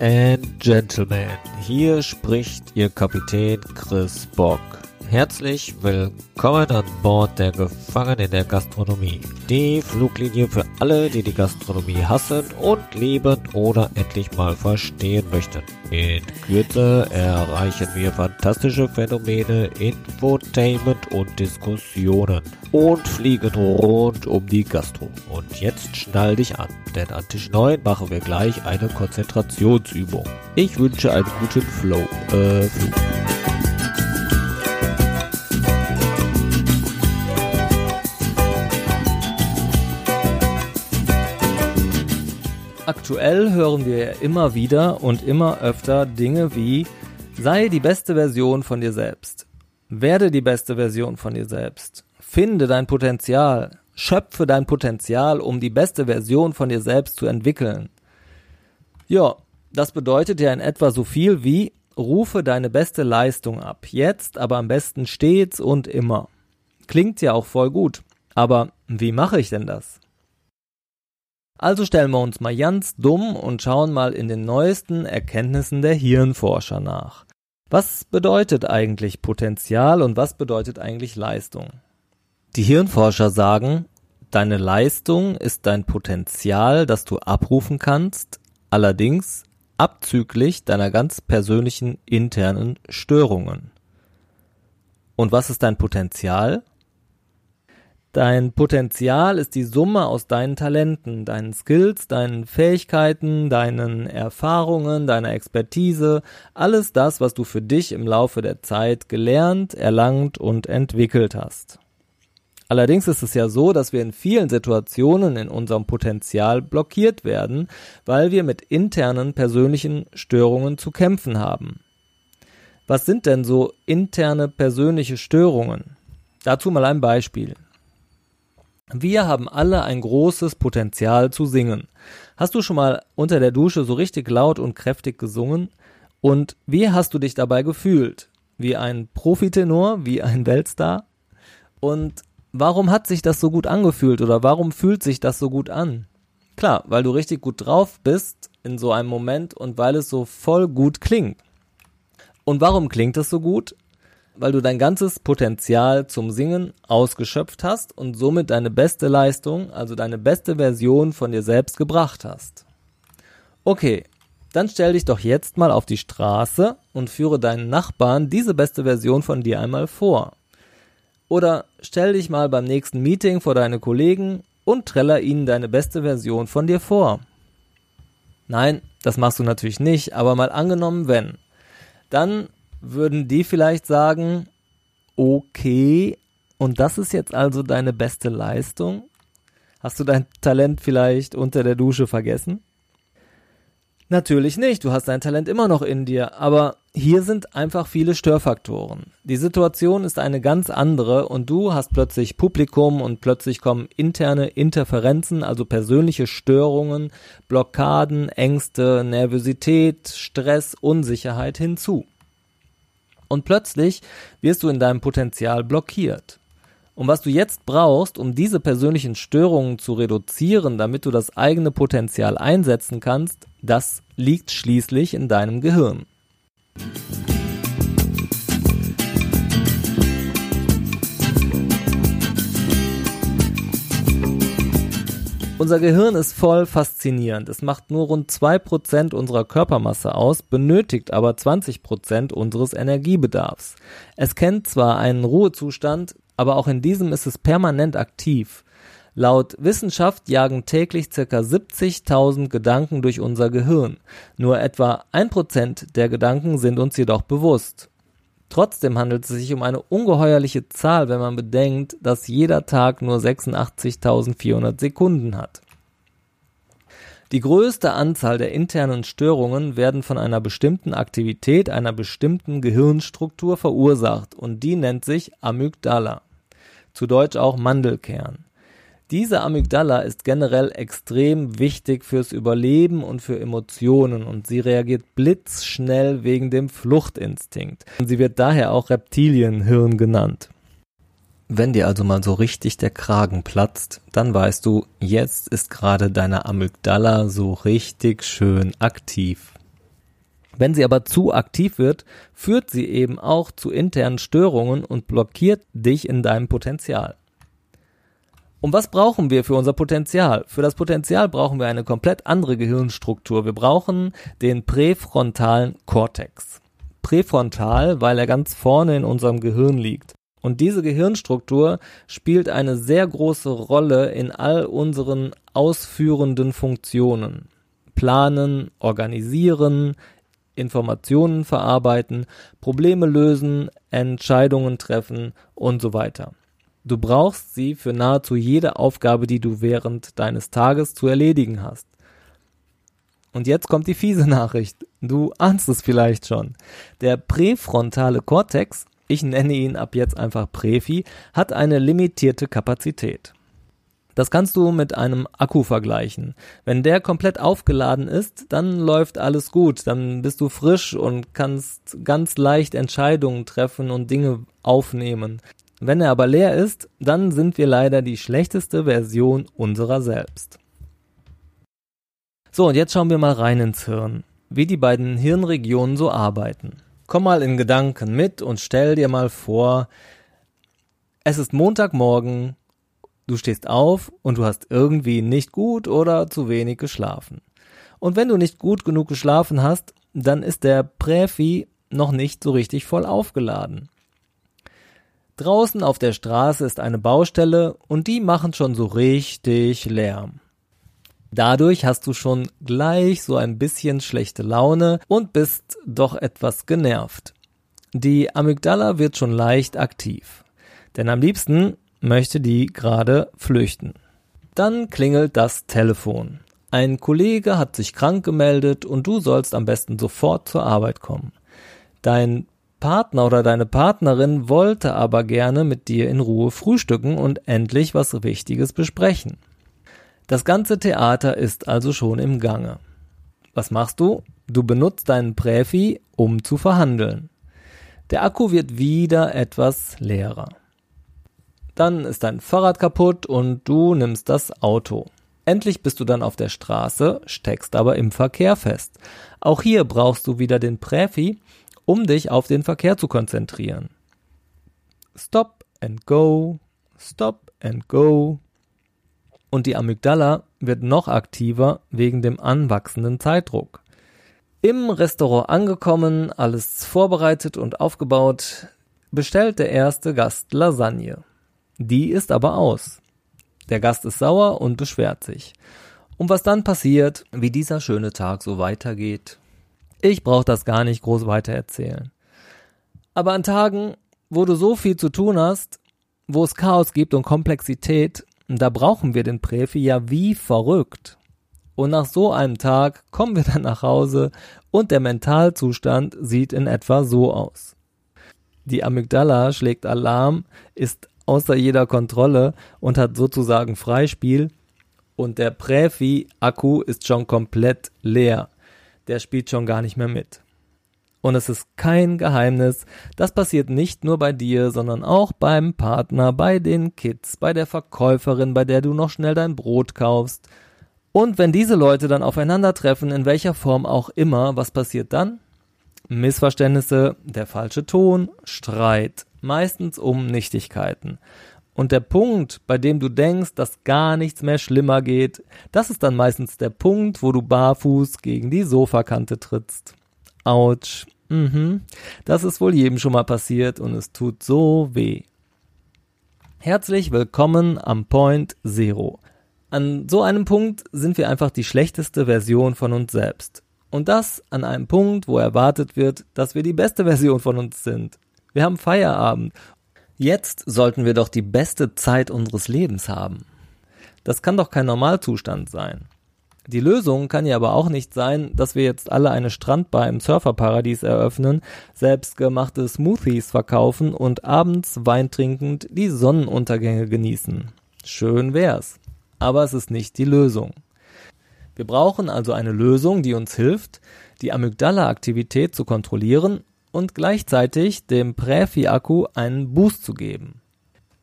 And Gentlemen, hier spricht Ihr Kapitän Chris Bock. Herzlich willkommen an Bord der Gefangenen der Gastronomie. Die Fluglinie für alle, die die Gastronomie hassen und lieben oder endlich mal verstehen möchten. In Kürze erreichen wir fantastische Phänomene, Infotainment und Diskussionen und fliegen rund um die Gastro. Und jetzt schnall dich an, denn an Tisch 9 machen wir gleich eine Konzentrationsübung. Ich wünsche einen guten Flow, äh, Flug. Aktuell hören wir ja immer wieder und immer öfter Dinge wie sei die beste Version von dir selbst. Werde die beste Version von dir selbst. Finde dein Potenzial. Schöpfe dein Potenzial, um die beste Version von dir selbst zu entwickeln. Ja, das bedeutet ja in etwa so viel wie rufe deine beste Leistung ab. Jetzt, aber am besten stets und immer. Klingt ja auch voll gut. Aber wie mache ich denn das? Also stellen wir uns mal ganz dumm und schauen mal in den neuesten Erkenntnissen der Hirnforscher nach. Was bedeutet eigentlich Potenzial und was bedeutet eigentlich Leistung? Die Hirnforscher sagen, deine Leistung ist dein Potenzial, das du abrufen kannst, allerdings abzüglich deiner ganz persönlichen internen Störungen. Und was ist dein Potenzial? Dein Potenzial ist die Summe aus deinen Talenten, deinen Skills, deinen Fähigkeiten, deinen Erfahrungen, deiner Expertise, alles das, was du für dich im Laufe der Zeit gelernt, erlangt und entwickelt hast. Allerdings ist es ja so, dass wir in vielen Situationen in unserem Potenzial blockiert werden, weil wir mit internen persönlichen Störungen zu kämpfen haben. Was sind denn so interne persönliche Störungen? Dazu mal ein Beispiel. Wir haben alle ein großes Potenzial zu singen. Hast du schon mal unter der Dusche so richtig laut und kräftig gesungen? Und wie hast du dich dabei gefühlt? Wie ein Profitenor, wie ein Weltstar? Und warum hat sich das so gut angefühlt oder warum fühlt sich das so gut an? Klar, weil du richtig gut drauf bist in so einem Moment und weil es so voll gut klingt. Und warum klingt es so gut? Weil du dein ganzes Potenzial zum Singen ausgeschöpft hast und somit deine beste Leistung, also deine beste Version von dir selbst gebracht hast. Okay, dann stell dich doch jetzt mal auf die Straße und führe deinen Nachbarn diese beste Version von dir einmal vor. Oder stell dich mal beim nächsten Meeting vor deine Kollegen und treller ihnen deine beste Version von dir vor. Nein, das machst du natürlich nicht, aber mal angenommen, wenn. Dann würden die vielleicht sagen, okay, und das ist jetzt also deine beste Leistung? Hast du dein Talent vielleicht unter der Dusche vergessen? Natürlich nicht, du hast dein Talent immer noch in dir, aber hier sind einfach viele Störfaktoren. Die Situation ist eine ganz andere und du hast plötzlich Publikum und plötzlich kommen interne Interferenzen, also persönliche Störungen, Blockaden, Ängste, Nervosität, Stress, Unsicherheit hinzu. Und plötzlich wirst du in deinem Potenzial blockiert. Und was du jetzt brauchst, um diese persönlichen Störungen zu reduzieren, damit du das eigene Potenzial einsetzen kannst, das liegt schließlich in deinem Gehirn. Unser Gehirn ist voll faszinierend. Es macht nur rund 2% unserer Körpermasse aus, benötigt aber 20% unseres Energiebedarfs. Es kennt zwar einen Ruhezustand, aber auch in diesem ist es permanent aktiv. Laut Wissenschaft jagen täglich ca. 70.000 Gedanken durch unser Gehirn. Nur etwa 1% der Gedanken sind uns jedoch bewusst. Trotzdem handelt es sich um eine ungeheuerliche Zahl, wenn man bedenkt, dass jeder Tag nur 86.400 Sekunden hat. Die größte Anzahl der internen Störungen werden von einer bestimmten Aktivität einer bestimmten Gehirnstruktur verursacht und die nennt sich Amygdala, zu Deutsch auch Mandelkern. Diese Amygdala ist generell extrem wichtig fürs Überleben und für Emotionen und sie reagiert blitzschnell wegen dem Fluchtinstinkt. Sie wird daher auch Reptilienhirn genannt. Wenn dir also mal so richtig der Kragen platzt, dann weißt du, jetzt ist gerade deine Amygdala so richtig schön aktiv. Wenn sie aber zu aktiv wird, führt sie eben auch zu internen Störungen und blockiert dich in deinem Potenzial. Und was brauchen wir für unser Potenzial? Für das Potenzial brauchen wir eine komplett andere Gehirnstruktur. Wir brauchen den präfrontalen Kortex. Präfrontal, weil er ganz vorne in unserem Gehirn liegt. Und diese Gehirnstruktur spielt eine sehr große Rolle in all unseren ausführenden Funktionen. Planen, organisieren, Informationen verarbeiten, Probleme lösen, Entscheidungen treffen und so weiter. Du brauchst sie für nahezu jede Aufgabe, die du während deines Tages zu erledigen hast. Und jetzt kommt die fiese Nachricht. Du ahnst es vielleicht schon. Der präfrontale Kortex ich nenne ihn ab jetzt einfach Prefi, hat eine limitierte Kapazität. Das kannst du mit einem Akku vergleichen. Wenn der komplett aufgeladen ist, dann läuft alles gut, dann bist du frisch und kannst ganz leicht Entscheidungen treffen und Dinge aufnehmen. Wenn er aber leer ist, dann sind wir leider die schlechteste Version unserer selbst. So, und jetzt schauen wir mal rein ins Hirn, wie die beiden Hirnregionen so arbeiten. Komm mal in Gedanken mit und stell dir mal vor, es ist Montagmorgen, du stehst auf und du hast irgendwie nicht gut oder zu wenig geschlafen. Und wenn du nicht gut genug geschlafen hast, dann ist der Präfi noch nicht so richtig voll aufgeladen. Draußen auf der Straße ist eine Baustelle und die machen schon so richtig Lärm. Dadurch hast du schon gleich so ein bisschen schlechte Laune und bist doch etwas genervt. Die Amygdala wird schon leicht aktiv. Denn am liebsten möchte die gerade flüchten. Dann klingelt das Telefon. Ein Kollege hat sich krank gemeldet und du sollst am besten sofort zur Arbeit kommen. Dein Partner oder deine Partnerin wollte aber gerne mit dir in Ruhe frühstücken und endlich was Wichtiges besprechen. Das ganze Theater ist also schon im Gange. Was machst du? Du benutzt deinen Präfi, um zu verhandeln. Der Akku wird wieder etwas leerer. Dann ist dein Fahrrad kaputt und du nimmst das Auto. Endlich bist du dann auf der Straße, steckst aber im Verkehr fest. Auch hier brauchst du wieder den Präfi, um dich auf den Verkehr zu konzentrieren. Stop and go, stop and go, und die Amygdala wird noch aktiver wegen dem anwachsenden Zeitdruck. Im Restaurant angekommen, alles vorbereitet und aufgebaut, bestellt der erste Gast Lasagne. Die ist aber aus. Der Gast ist sauer und beschwert sich. Und was dann passiert, wie dieser schöne Tag so weitergeht, ich brauche das gar nicht groß weiter erzählen. Aber an Tagen, wo du so viel zu tun hast, wo es Chaos gibt und Komplexität, da brauchen wir den Präfi ja wie verrückt. Und nach so einem Tag kommen wir dann nach Hause und der Mentalzustand sieht in etwa so aus. Die Amygdala schlägt Alarm, ist außer jeder Kontrolle und hat sozusagen Freispiel und der Präfi-Akku ist schon komplett leer. Der spielt schon gar nicht mehr mit. Und es ist kein Geheimnis, das passiert nicht nur bei dir, sondern auch beim Partner, bei den Kids, bei der Verkäuferin, bei der du noch schnell dein Brot kaufst. Und wenn diese Leute dann aufeinandertreffen, in welcher Form auch immer, was passiert dann? Missverständnisse, der falsche Ton, Streit, meistens um Nichtigkeiten. Und der Punkt, bei dem du denkst, dass gar nichts mehr schlimmer geht, das ist dann meistens der Punkt, wo du barfuß gegen die Sofakante trittst. Autsch. Mhm. Das ist wohl jedem schon mal passiert und es tut so weh. Herzlich willkommen am Point Zero. An so einem Punkt sind wir einfach die schlechteste Version von uns selbst. Und das an einem Punkt, wo erwartet wird, dass wir die beste Version von uns sind. Wir haben Feierabend. Jetzt sollten wir doch die beste Zeit unseres Lebens haben. Das kann doch kein Normalzustand sein. Die Lösung kann ja aber auch nicht sein, dass wir jetzt alle eine Strandbar im Surferparadies eröffnen, selbstgemachte Smoothies verkaufen und abends weintrinkend die Sonnenuntergänge genießen. Schön wär's. Aber es ist nicht die Lösung. Wir brauchen also eine Lösung, die uns hilft, die Amygdala-Aktivität zu kontrollieren und gleichzeitig dem Präfi-Akku einen Boost zu geben.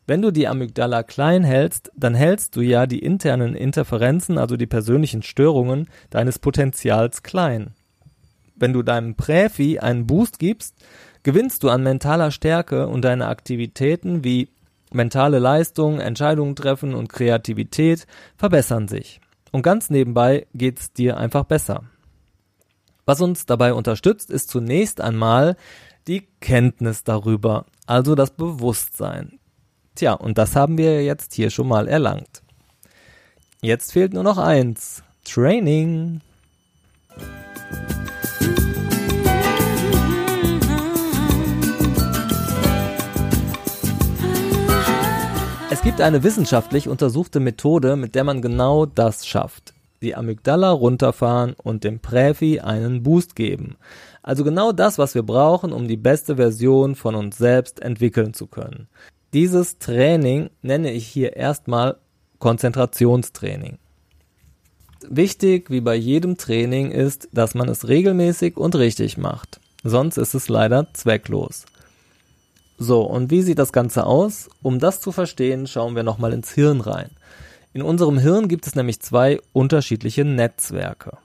Wenn du die Amygdala klein hältst, dann hältst du ja die internen Interferenzen, also die persönlichen Störungen deines Potenzials klein. Wenn du deinem Präfi einen Boost gibst, gewinnst du an mentaler Stärke und deine Aktivitäten wie mentale Leistung, Entscheidungen treffen und Kreativität verbessern sich. Und ganz nebenbei geht's dir einfach besser. Was uns dabei unterstützt, ist zunächst einmal die Kenntnis darüber, also das Bewusstsein. Tja, und das haben wir jetzt hier schon mal erlangt. Jetzt fehlt nur noch eins. Training. Es gibt eine wissenschaftlich untersuchte Methode, mit der man genau das schafft. Die Amygdala runterfahren und dem Präfi einen Boost geben. Also genau das, was wir brauchen, um die beste Version von uns selbst entwickeln zu können. Dieses Training nenne ich hier erstmal Konzentrationstraining. Wichtig, wie bei jedem Training, ist, dass man es regelmäßig und richtig macht. Sonst ist es leider zwecklos. So, und wie sieht das Ganze aus? Um das zu verstehen, schauen wir nochmal ins Hirn rein. In unserem Hirn gibt es nämlich zwei unterschiedliche Netzwerke.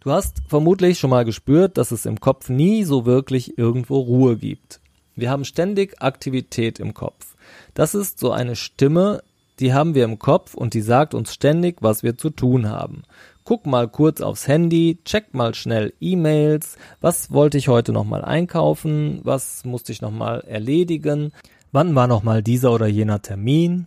Du hast vermutlich schon mal gespürt, dass es im Kopf nie so wirklich irgendwo Ruhe gibt. Wir haben ständig Aktivität im Kopf. Das ist so eine Stimme, die haben wir im Kopf und die sagt uns ständig, was wir zu tun haben. Guck mal kurz aufs Handy, check mal schnell E-Mails, was wollte ich heute nochmal einkaufen, was musste ich nochmal erledigen, wann war nochmal dieser oder jener Termin.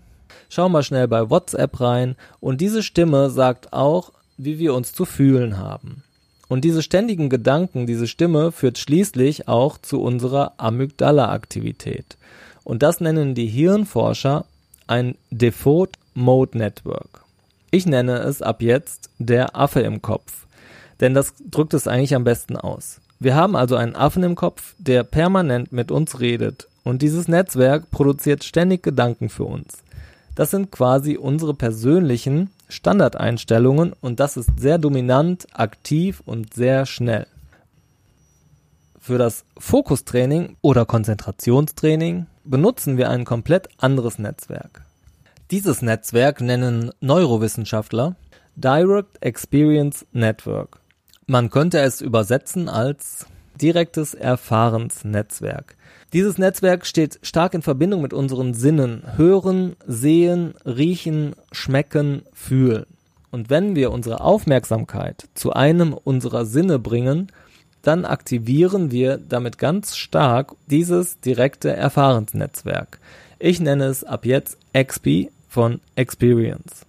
Schau mal schnell bei WhatsApp rein und diese Stimme sagt auch, wie wir uns zu fühlen haben. Und diese ständigen Gedanken, diese Stimme führt schließlich auch zu unserer Amygdala-Aktivität. Und das nennen die Hirnforscher ein Default Mode Network. Ich nenne es ab jetzt der Affe im Kopf. Denn das drückt es eigentlich am besten aus. Wir haben also einen Affen im Kopf, der permanent mit uns redet. Und dieses Netzwerk produziert ständig Gedanken für uns. Das sind quasi unsere persönlichen Standardeinstellungen und das ist sehr dominant, aktiv und sehr schnell. Für das Fokustraining oder Konzentrationstraining benutzen wir ein komplett anderes Netzwerk. Dieses Netzwerk nennen Neurowissenschaftler Direct Experience Network. Man könnte es übersetzen als direktes Erfahrensnetzwerk. Dieses Netzwerk steht stark in Verbindung mit unseren Sinnen. Hören, sehen, riechen, schmecken, fühlen. Und wenn wir unsere Aufmerksamkeit zu einem unserer Sinne bringen, dann aktivieren wir damit ganz stark dieses direkte Erfahrensnetzwerk. Ich nenne es ab jetzt XP von Experience.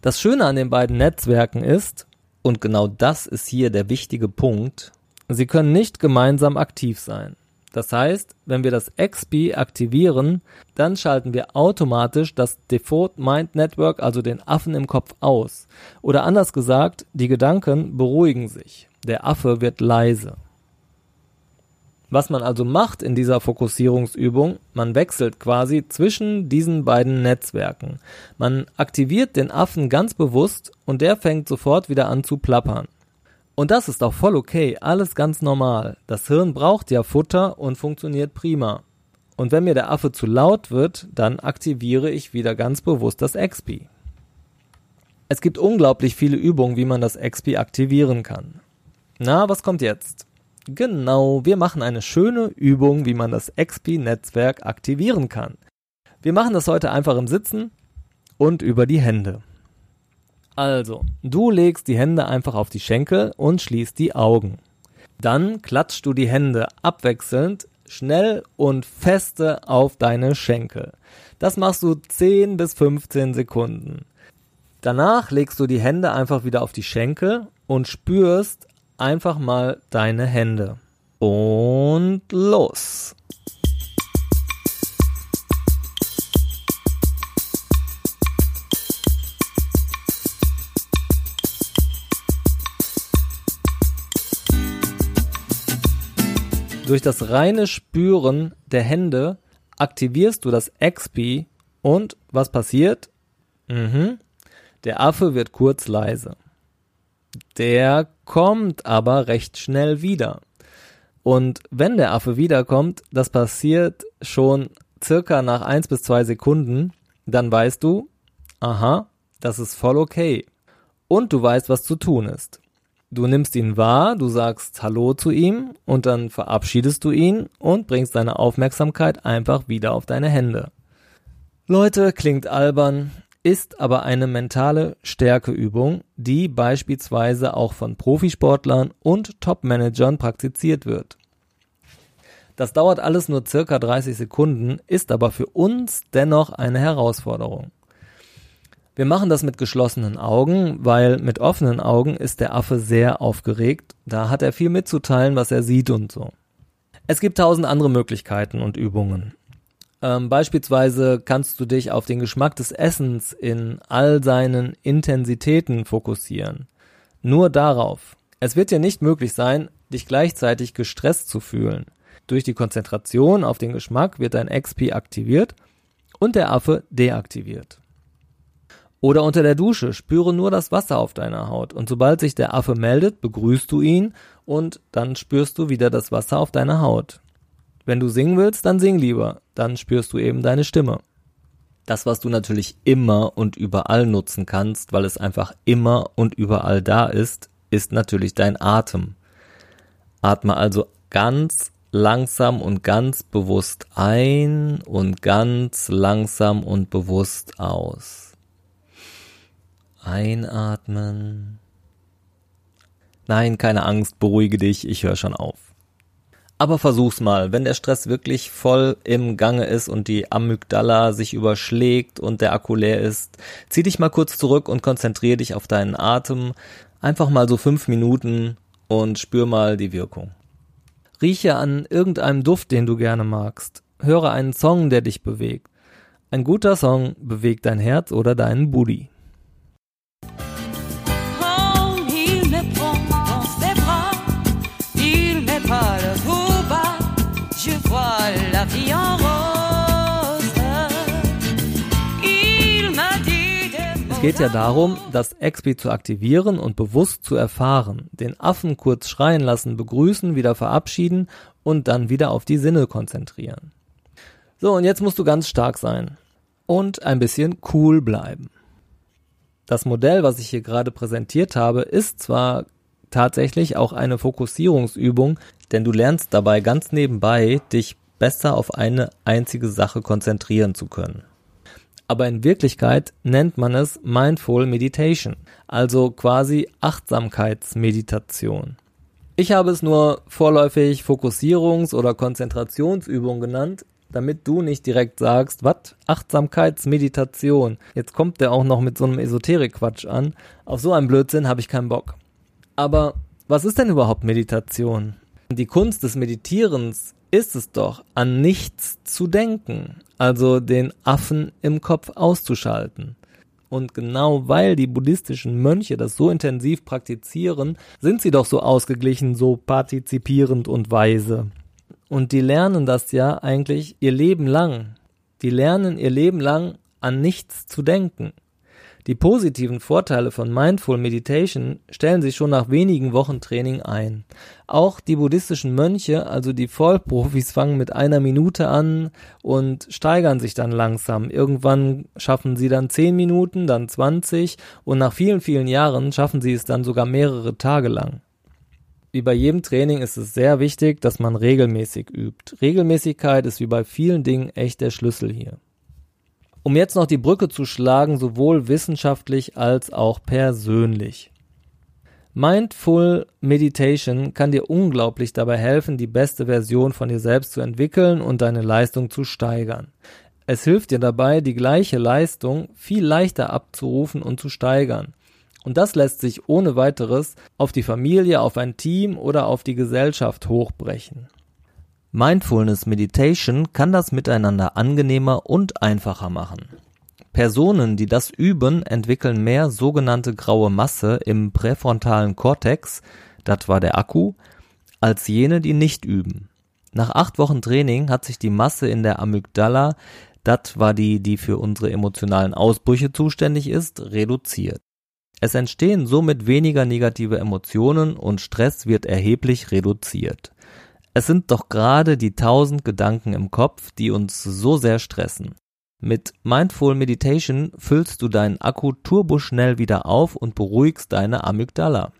Das Schöne an den beiden Netzwerken ist, und genau das ist hier der wichtige Punkt, sie können nicht gemeinsam aktiv sein. Das heißt, wenn wir das XP aktivieren, dann schalten wir automatisch das Default Mind Network, also den Affen im Kopf, aus. Oder anders gesagt, die Gedanken beruhigen sich. Der Affe wird leise. Was man also macht in dieser Fokussierungsübung, man wechselt quasi zwischen diesen beiden Netzwerken. Man aktiviert den Affen ganz bewusst und der fängt sofort wieder an zu plappern. Und das ist auch voll okay, alles ganz normal. Das Hirn braucht ja Futter und funktioniert prima. Und wenn mir der Affe zu laut wird, dann aktiviere ich wieder ganz bewusst das XP. Es gibt unglaublich viele Übungen, wie man das XP aktivieren kann. Na, was kommt jetzt? Genau, wir machen eine schöne Übung, wie man das XP-Netzwerk aktivieren kann. Wir machen das heute einfach im Sitzen und über die Hände. Also, du legst die Hände einfach auf die Schenkel und schließt die Augen. Dann klatschst du die Hände abwechselnd schnell und feste auf deine Schenkel. Das machst du 10 bis 15 Sekunden. Danach legst du die Hände einfach wieder auf die Schenkel und spürst einfach mal deine Hände. Und los! Durch das reine Spüren der Hände aktivierst du das XP und was passiert? Mhm. Der Affe wird kurz leise. Der kommt aber recht schnell wieder. Und wenn der Affe wiederkommt, das passiert schon circa nach eins bis zwei Sekunden, dann weißt du, aha, das ist voll okay. Und du weißt, was zu tun ist. Du nimmst ihn wahr, du sagst Hallo zu ihm und dann verabschiedest du ihn und bringst deine Aufmerksamkeit einfach wieder auf deine Hände. Leute, klingt albern, ist aber eine mentale Stärkeübung, die beispielsweise auch von Profisportlern und Topmanagern praktiziert wird. Das dauert alles nur circa 30 Sekunden, ist aber für uns dennoch eine Herausforderung. Wir machen das mit geschlossenen Augen, weil mit offenen Augen ist der Affe sehr aufgeregt, da hat er viel mitzuteilen, was er sieht und so. Es gibt tausend andere Möglichkeiten und Übungen. Ähm, beispielsweise kannst du dich auf den Geschmack des Essens in all seinen Intensitäten fokussieren. Nur darauf. Es wird dir nicht möglich sein, dich gleichzeitig gestresst zu fühlen. Durch die Konzentration auf den Geschmack wird dein XP aktiviert und der Affe deaktiviert. Oder unter der Dusche, spüre nur das Wasser auf deiner Haut und sobald sich der Affe meldet, begrüßt du ihn und dann spürst du wieder das Wasser auf deiner Haut. Wenn du singen willst, dann sing lieber, dann spürst du eben deine Stimme. Das, was du natürlich immer und überall nutzen kannst, weil es einfach immer und überall da ist, ist natürlich dein Atem. Atme also ganz langsam und ganz bewusst ein und ganz langsam und bewusst aus. Einatmen. Nein, keine Angst, beruhige dich, ich höre schon auf. Aber versuch's mal, wenn der Stress wirklich voll im Gange ist und die Amygdala sich überschlägt und der Akku leer ist, zieh dich mal kurz zurück und konzentriere dich auf deinen Atem. Einfach mal so fünf Minuten und spür mal die Wirkung. Rieche an irgendeinem Duft, den du gerne magst. Höre einen Song, der dich bewegt. Ein guter Song bewegt dein Herz oder deinen Booty. Es geht ja darum, das XP zu aktivieren und bewusst zu erfahren, den Affen kurz schreien lassen, begrüßen, wieder verabschieden und dann wieder auf die Sinne konzentrieren. So, und jetzt musst du ganz stark sein und ein bisschen cool bleiben. Das Modell, was ich hier gerade präsentiert habe, ist zwar tatsächlich auch eine Fokussierungsübung, denn du lernst dabei ganz nebenbei, dich besser auf eine einzige Sache konzentrieren zu können aber in Wirklichkeit nennt man es Mindful Meditation, also quasi Achtsamkeitsmeditation. Ich habe es nur vorläufig Fokussierungs- oder Konzentrationsübung genannt, damit du nicht direkt sagst, was? Achtsamkeitsmeditation. Jetzt kommt der auch noch mit so einem Esoterik-Quatsch an. Auf so einen Blödsinn habe ich keinen Bock. Aber was ist denn überhaupt Meditation? Die Kunst des Meditierens ist es doch, an nichts zu denken, also den Affen im Kopf auszuschalten. Und genau weil die buddhistischen Mönche das so intensiv praktizieren, sind sie doch so ausgeglichen, so partizipierend und weise. Und die lernen das ja eigentlich ihr Leben lang. Die lernen ihr Leben lang an nichts zu denken. Die positiven Vorteile von Mindful Meditation stellen sich schon nach wenigen Wochen Training ein. Auch die buddhistischen Mönche, also die Vollprofis, fangen mit einer Minute an und steigern sich dann langsam. Irgendwann schaffen sie dann zehn Minuten, dann zwanzig und nach vielen, vielen Jahren schaffen sie es dann sogar mehrere Tage lang. Wie bei jedem Training ist es sehr wichtig, dass man regelmäßig übt. Regelmäßigkeit ist wie bei vielen Dingen echt der Schlüssel hier. Um jetzt noch die Brücke zu schlagen, sowohl wissenschaftlich als auch persönlich. Mindful Meditation kann dir unglaublich dabei helfen, die beste Version von dir selbst zu entwickeln und deine Leistung zu steigern. Es hilft dir dabei, die gleiche Leistung viel leichter abzurufen und zu steigern. Und das lässt sich ohne weiteres auf die Familie, auf ein Team oder auf die Gesellschaft hochbrechen. Mindfulness Meditation kann das Miteinander angenehmer und einfacher machen. Personen, die das üben, entwickeln mehr sogenannte graue Masse im präfrontalen Kortex, das war der Akku, als jene, die nicht üben. Nach acht Wochen Training hat sich die Masse in der Amygdala, das war die, die für unsere emotionalen Ausbrüche zuständig ist, reduziert. Es entstehen somit weniger negative Emotionen und Stress wird erheblich reduziert. Es sind doch gerade die tausend Gedanken im Kopf, die uns so sehr stressen. Mit Mindful Meditation füllst du deinen Akku turboschnell wieder auf und beruhigst deine Amygdala.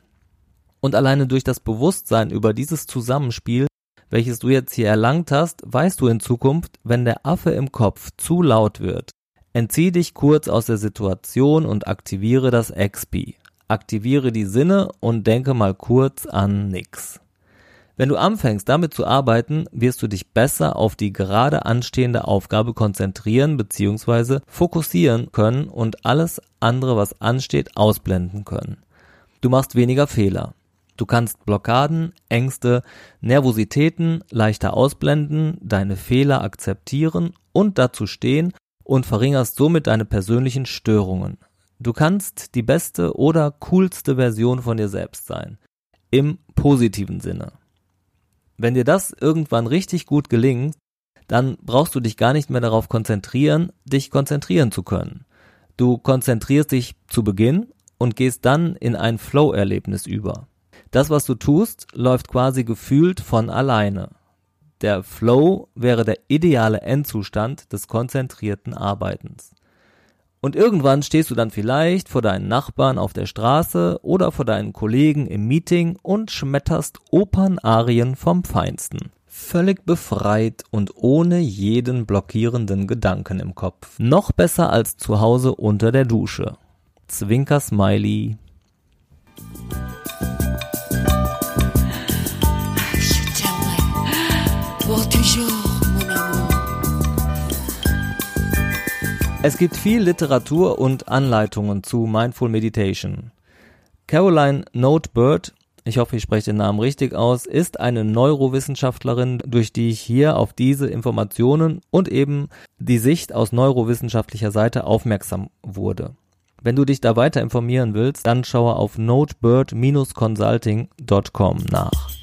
Und alleine durch das Bewusstsein über dieses Zusammenspiel, welches du jetzt hier erlangt hast, weißt du in Zukunft, wenn der Affe im Kopf zu laut wird, entzieh dich kurz aus der Situation und aktiviere das XP. Aktiviere die Sinne und denke mal kurz an nix. Wenn du anfängst damit zu arbeiten, wirst du dich besser auf die gerade anstehende Aufgabe konzentrieren bzw. fokussieren können und alles andere, was ansteht, ausblenden können. Du machst weniger Fehler. Du kannst Blockaden, Ängste, Nervositäten leichter ausblenden, deine Fehler akzeptieren und dazu stehen und verringerst somit deine persönlichen Störungen. Du kannst die beste oder coolste Version von dir selbst sein. Im positiven Sinne. Wenn dir das irgendwann richtig gut gelingt, dann brauchst du dich gar nicht mehr darauf konzentrieren, dich konzentrieren zu können. Du konzentrierst dich zu Beginn und gehst dann in ein Flow-Erlebnis über. Das, was du tust, läuft quasi gefühlt von alleine. Der Flow wäre der ideale Endzustand des konzentrierten Arbeitens. Und irgendwann stehst du dann vielleicht vor deinen Nachbarn auf der Straße oder vor deinen Kollegen im Meeting und schmetterst Opernarien vom Feinsten. Völlig befreit und ohne jeden blockierenden Gedanken im Kopf. Noch besser als zu Hause unter der Dusche. Zwinker Smiley. Es gibt viel Literatur und Anleitungen zu Mindful Meditation. Caroline Notebird, ich hoffe, ich spreche den Namen richtig aus, ist eine Neurowissenschaftlerin, durch die ich hier auf diese Informationen und eben die Sicht aus neurowissenschaftlicher Seite aufmerksam wurde. Wenn du dich da weiter informieren willst, dann schaue auf notebird-consulting.com nach.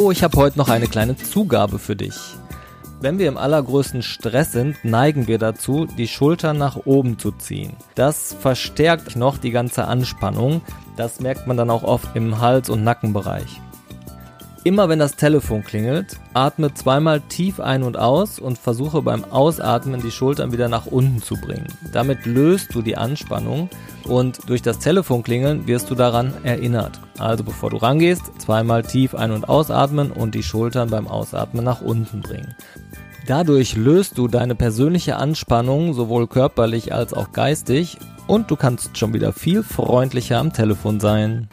Oh, ich habe heute noch eine kleine Zugabe für dich. Wenn wir im allergrößten Stress sind, neigen wir dazu, die Schultern nach oben zu ziehen. Das verstärkt noch die ganze Anspannung. Das merkt man dann auch oft im Hals- und Nackenbereich. Immer wenn das Telefon klingelt, atme zweimal tief ein und aus und versuche beim Ausatmen die Schultern wieder nach unten zu bringen. Damit löst du die Anspannung und durch das Telefonklingeln wirst du daran erinnert. Also bevor du rangehst, zweimal tief ein- und ausatmen und die Schultern beim Ausatmen nach unten bringen. Dadurch löst du deine persönliche Anspannung sowohl körperlich als auch geistig und du kannst schon wieder viel freundlicher am Telefon sein.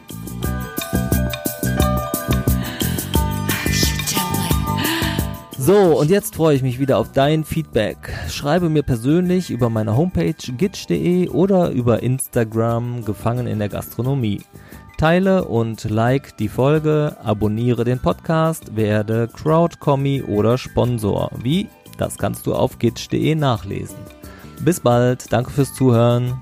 So, und jetzt freue ich mich wieder auf dein Feedback. Schreibe mir persönlich über meine Homepage gitch.de oder über Instagram Gefangen in der Gastronomie. Teile und like die Folge, abonniere den Podcast, werde Crowdcommie oder Sponsor. Wie? Das kannst du auf gitch.de nachlesen. Bis bald, danke fürs Zuhören.